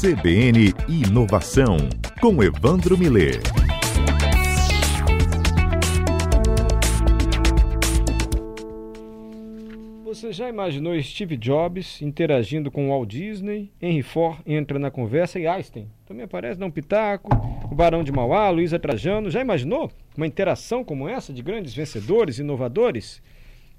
CBN Inovação, com Evandro Miller. Você já imaginou Steve Jobs interagindo com Walt Disney? Henry Ford entra na conversa e Einstein também aparece, dá um pitaco. O Barão de Mauá, Luísa Trajano. Já imaginou uma interação como essa de grandes vencedores, inovadores?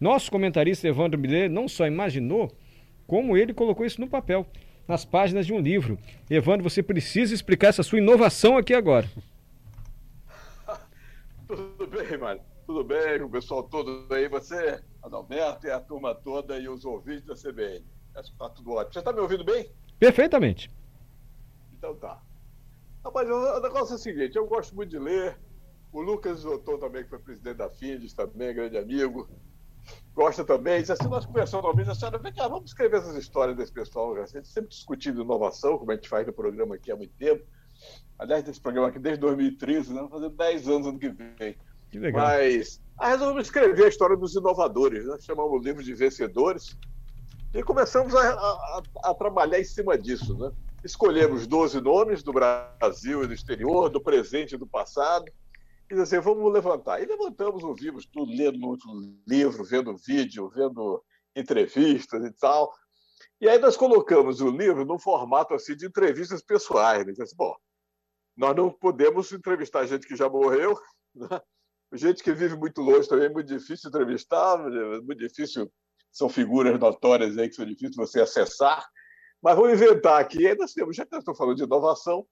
Nosso comentarista Evandro Miller não só imaginou, como ele colocou isso no papel, nas páginas de um livro. Evandro, você precisa explicar essa sua inovação aqui agora. Tudo bem, Mário? Tudo bem, o pessoal todo aí, você, Adalberto e a turma toda e os ouvintes da CBN. Acho que está tudo ótimo. Você está me ouvindo bem? Perfeitamente. Então tá. Rapaz, o negócio é o seguinte, eu gosto muito de ler. O Lucas Otton também, que foi presidente da FINDES, também, grande amigo. Gosta também. Diz assim, nós conversamos uma vez, a senhora, vem cá, vamos escrever essas histórias desse pessoal. A gente sempre discutindo inovação, como a gente faz no programa aqui há muito tempo. Aliás, desse programa aqui desde 2013, né? Fazendo 10 anos ano que vem. Que legal. Mas aí resolvemos escrever a história dos inovadores, né? chamamos o livro de vencedores. E começamos a, a, a trabalhar em cima disso, né? Escolhemos 12 nomes do Brasil e do exterior, do presente e do passado. E assim, vamos levantar. E levantamos, ouvimos tudo, lendo livro, vendo vídeo, vendo entrevistas e tal. E aí nós colocamos o livro num formato assim de entrevistas pessoais. Né? Assim, bom, nós não podemos entrevistar gente que já morreu, né? gente que vive muito longe também é muito difícil entrevistar, é muito difícil, são figuras notórias aí que são difíceis você acessar. Mas vou inventar aqui. Aí nós temos, já que eu estou falando de inovação,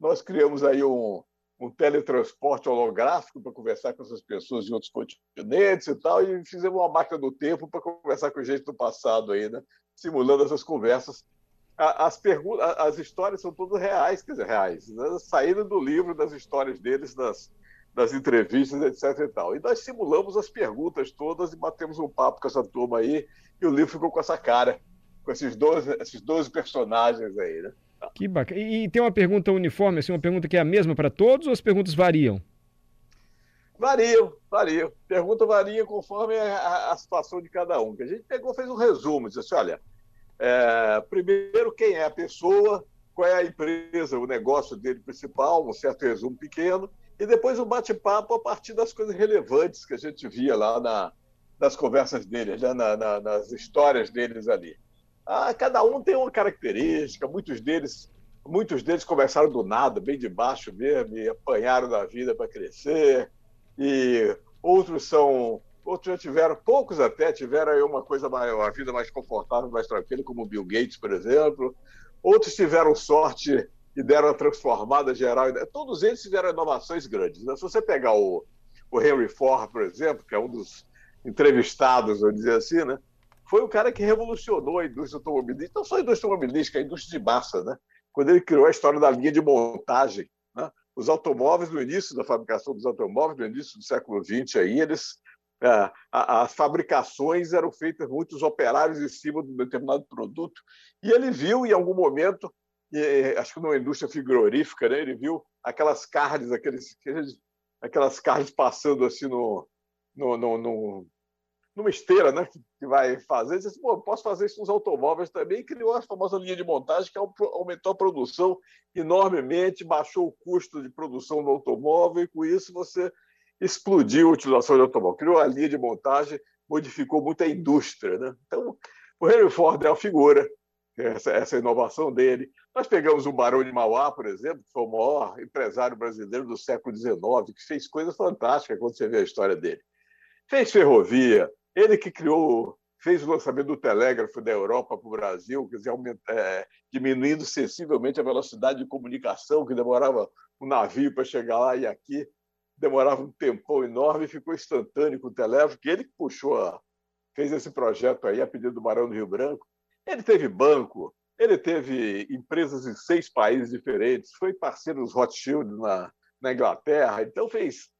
nós criamos aí um, um teletransporte holográfico para conversar com essas pessoas de outros continentes e tal, e fizemos uma máquina do tempo para conversar com gente do passado aí, né? simulando essas conversas. As, perguntas, as histórias são todas reais, quer dizer, reais, né? saíram do livro das histórias deles, das, das entrevistas, etc. E, tal. e nós simulamos as perguntas todas e batemos um papo com essa turma aí, e o livro ficou com essa cara com esses 12, esses 12 personagens aí, né? Que bacana. E, tem uma pergunta uniforme, assim, uma pergunta que é a mesma para todos ou as perguntas variam? Variam, variam. Pergunta varia conforme a, a, situação de cada um. A gente pegou, fez um resumo, disse assim, olha, é, primeiro quem é a pessoa, qual é a empresa, o negócio dele principal, um certo resumo pequeno, e depois um bate-papo a partir das coisas relevantes que a gente via lá na, nas conversas deles, né, na, na, nas histórias deles ali. Ah, cada um tem uma característica, muitos deles, muitos deles começaram do nada, bem de baixo mesmo, e apanharam da vida para crescer, e outros são, outros já tiveram, poucos até tiveram uma coisa maior, uma vida mais confortável, mais tranquila, como Bill Gates, por exemplo. Outros tiveram sorte e deram a transformada geral. Todos eles tiveram inovações grandes. Né? Se você pegar o, o Henry Ford, por exemplo, que é um dos entrevistados, vamos dizer assim, né? Foi o cara que revolucionou a indústria automobilística, não só a indústria automobilística, a indústria de massa, né? quando ele criou a história da linha de montagem. Né? Os automóveis, no início da fabricação dos automóveis, no início do século XX, aí, eles, é, as fabricações eram feitas muitos operários em cima de um determinado produto, e ele viu em algum momento, acho que numa indústria frigorífica, né? ele viu aquelas carnes, aqueles, aquelas carnes passando assim no, no, no, no numa esteira, né, que vai fazer, disse, Pô, posso fazer isso nos automóveis também, e criou a famosa linha de montagem que aumentou a produção enormemente, baixou o custo de produção do automóvel, e com isso você explodiu a utilização de automóvel, criou a linha de montagem, modificou muito a indústria. Né? Então, o Henry Ford é a figura, essa, essa inovação dele. Nós pegamos o Barão de Mauá, por exemplo, que foi o maior empresário brasileiro do século XIX, que fez coisas fantásticas quando você vê a história dele. Fez ferrovia, ele que criou, fez o lançamento do telégrafo da Europa para o Brasil, quer dizer, é, diminuindo sensivelmente a velocidade de comunicação, que demorava um navio para chegar lá e aqui, demorava um tempão enorme, ficou instantâneo com o telégrafo, que ele que puxou, a, fez esse projeto aí a pedido do Barão do Rio Branco. Ele teve banco, ele teve empresas em seis países diferentes, foi parceiro dos Rothschild na, na Inglaterra, então fez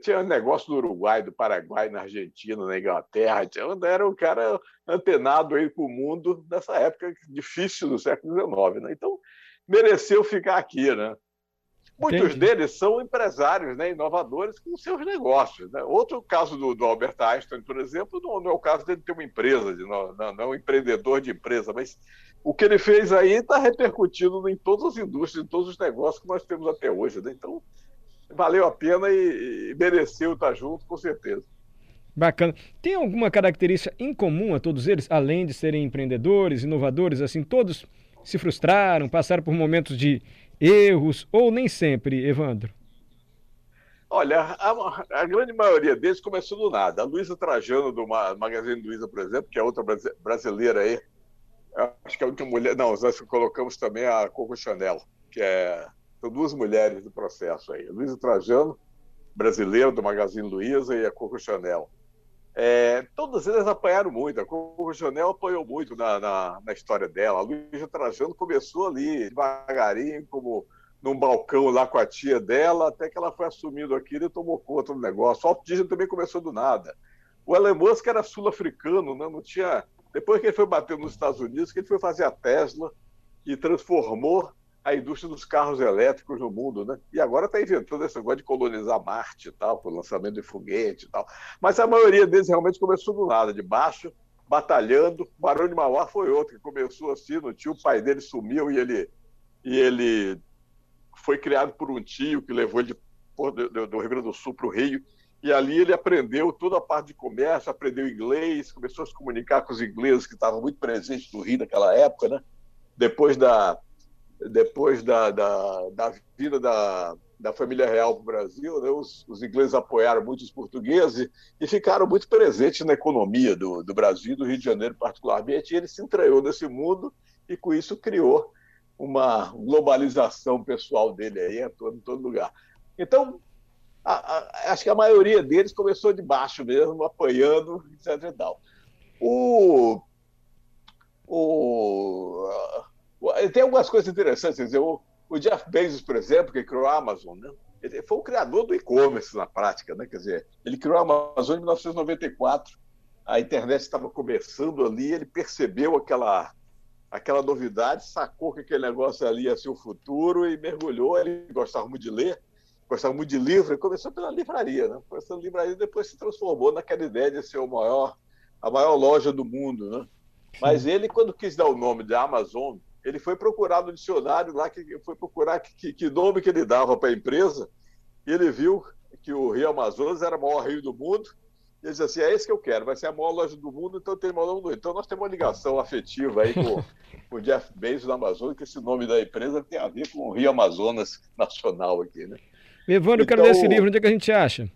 tinha negócio no Uruguai, do Paraguai, na Argentina, na Inglaterra. Tinha, era um cara antenado aí com o mundo nessa época difícil do século XIX. Né? Então, mereceu ficar aqui. Né? Muitos Entendi. deles são empresários, né, inovadores com seus negócios. Né? Outro caso do, do, Albert Einstein, por exemplo, não, não, é o caso dele ter uma empresa, de, não, não, não é um empreendedor de empresa, mas o que ele fez aí está repercutindo em todas as indústrias, em todos os negócios que nós temos até hoje. Né? Então, valeu a pena e, e mereceu estar junto, com certeza. Bacana. Tem alguma característica em comum a todos eles, além de serem empreendedores, inovadores, assim, todos se frustraram, passaram por momentos de erros, ou nem sempre, Evandro? Olha, a, a, grande maioria deles começou do nada. A Luísa Trajano, do Magazine Luiza, por exemplo, que é outra brasileira aí, acho que é a única mulher. Não, nós colocamos também a Coco Chanel, que é. São duas mulheres do processo aí. A Luísa Trajano, brasileira do Magazine Luiza, e a Coco Chanel. É, todas elas apanharam muito. A Coco Chanel apanhou muito na, na, na história dela. A Luísa Trajano começou ali, devagarinho, como num balcão lá com a tia dela, até que ela foi assumindo aquilo e tomou conta do negócio. O Disney também começou do nada. O Elon Musk era sul-africano, né? não tinha. Depois que ele foi bater nos Estados Unidos, que ele foi fazer a Tesla e transformou a indústria dos carros elétricos no mundo, né? E agora está inventando esse negócio de colonizar Marte e tal, com o lançamento de foguete e tal. Mas a maioria deles realmente começou do nada, de baixo, batalhando. Barão de Mauá foi outro que começou assim, no tio, o pai dele sumiu e ele, e ele foi criado por um tio que levou ele de, do, do Rio Grande do Sul para o Rio. E ali ele aprendeu toda a parte de comércio, aprendeu inglês, começou a se comunicar com os ingleses que estavam muito presentes no Rio naquela época, né? Depois da, depois da, da, da vinda da, da família real para o Brasil, né, os, os, ingleses apoiaram muito os portugueses e, ficaram muito presentes na economia do, do Brasil, do Rio de Janeiro particularmente, e ele se entranhou nesse mundo e com isso criou uma globalização pessoal dele aí todo, em todo lugar. Então, a, a, acho que a maioria deles começou de baixo mesmo, apoiando, etc. E tal. O, o, tem algumas coisas interessantes. Dizer, o, o, Jeff Bezos, por exemplo, que criou a Amazon, né? ele foi o criador do e-commerce na prática. Né? Quer dizer, ele criou a Amazon em 1994. A internet estava começando ali, ele percebeu aquela, aquela novidade, sacou que aquele negócio ali ia ser o futuro e mergulhou. Ele gostava muito de ler, gostava muito de livro, e começou pela livraria. Né? Começou pela livraria depois se transformou naquela ideia de ser o maior, a maior loja do mundo. Né? Mas ele, quando quis dar o nome de Amazon, ele foi procurar no dicionário lá, que foi procurar que, que nome que ele dava para a empresa, e ele viu que o Rio Amazonas era o maior rio do mundo, e ele disse assim, é esse que eu quero, vai ser a maior loja do mundo, então tem maior nome Então nós temos uma ligação afetiva aí com, com o Jeff Bezos da Amazônia, que esse nome da empresa tem a ver com o Rio Amazonas Nacional aqui, né? Evandro, então, eu quero ler esse então, livro, onde é que a gente acha?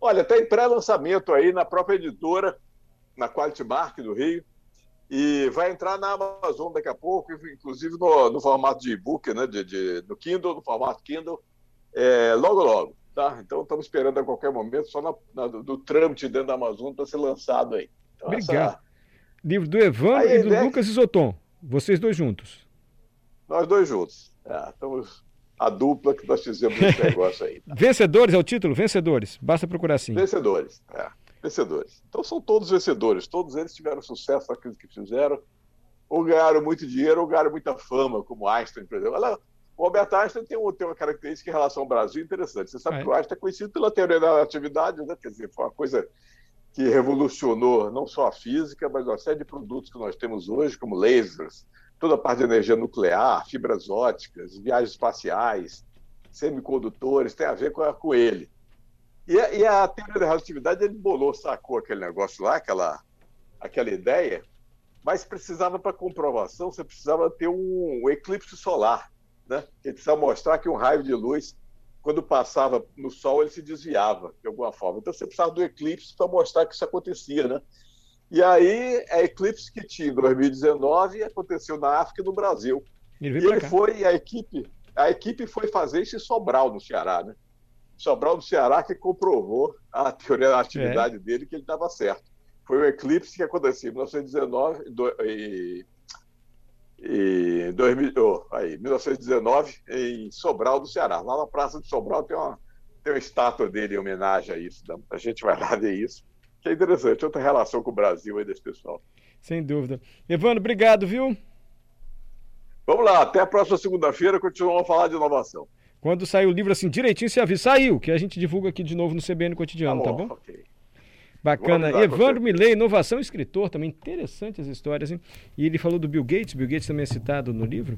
Olha, tem pré-lançamento aí na própria editora, na Quality Mark do Rio, e vai entrar na Amazon daqui a pouco, inclusive no, no formato de e-book, né, de, de, no Kindle, no formato Kindle, é, logo, logo. Tá? Então estamos esperando a qualquer momento, só na, na, do trâmite dentro da Amazon para ser lançado aí. Então, Obrigado. Essa... Livro do Evandro aí, e do né? Lucas Isoton, vocês dois juntos. Nós dois juntos. É, estamos a dupla que nós fizemos esse negócio aí. Tá? Vencedores é o título? Vencedores. Basta procurar assim. Vencedores. É vencedores. Então são todos vencedores, todos eles tiveram sucesso naquilo que fizeram, ou ganharam muito dinheiro, ou ganharam muita fama, como Einstein, por exemplo. Ela, o Albert Einstein tem, um, tem, uma característica em relação ao Brasil interessante. Você sabe é. que o Einstein é conhecido pela teoria da relatividade, né? quer dizer, foi uma coisa que revolucionou não só a física, mas uma série de produtos que nós temos hoje, como lasers, toda a parte de energia nuclear, fibras óticas, viagens espaciais, semicondutores, tem a ver com, com ele. E a, e a teoria da relatividade, ele bolou, sacou aquele negócio lá, aquela, aquela ideia, mas precisava para comprovação, você precisava ter um, um, eclipse solar, né? Ele precisava mostrar que um raio de luz, quando passava no Sol, ele se desviava de alguma forma. Então você precisava do eclipse para mostrar que isso acontecia, né? E aí, a eclipse que tinha em 2019 aconteceu na África e no Brasil. Ele e ele foi, a equipe, a equipe foi fazer isso em Sobral, no Ceará, né? Sobral do Ceará que comprovou a teoria da atividade é. dele que ele estava certo. Foi o eclipse que aconteceu em 1919 e, e 2000, oh, aí, 1919 em Sobral do Ceará. Lá na Praça de Sobral tem uma, tem uma estátua dele em homenagem a isso. A gente vai lá ver isso. Que é interessante, outra relação com o Brasil aí desse pessoal. Sem dúvida. Evandro, obrigado, viu? Vamos lá, até a próxima segunda-feira, continuamos a falar de inovação. Quando sair o livro assim direitinho, você avisa. Saiu, que a gente divulga aqui de novo no CBN Cotidiano, tá bom? Tá bom? Okay. Bacana. Evandro Milley, inovação, escritor também. Interessantes histórias, hein? E ele falou do Bill Gates. Bill Gates também é citado no livro.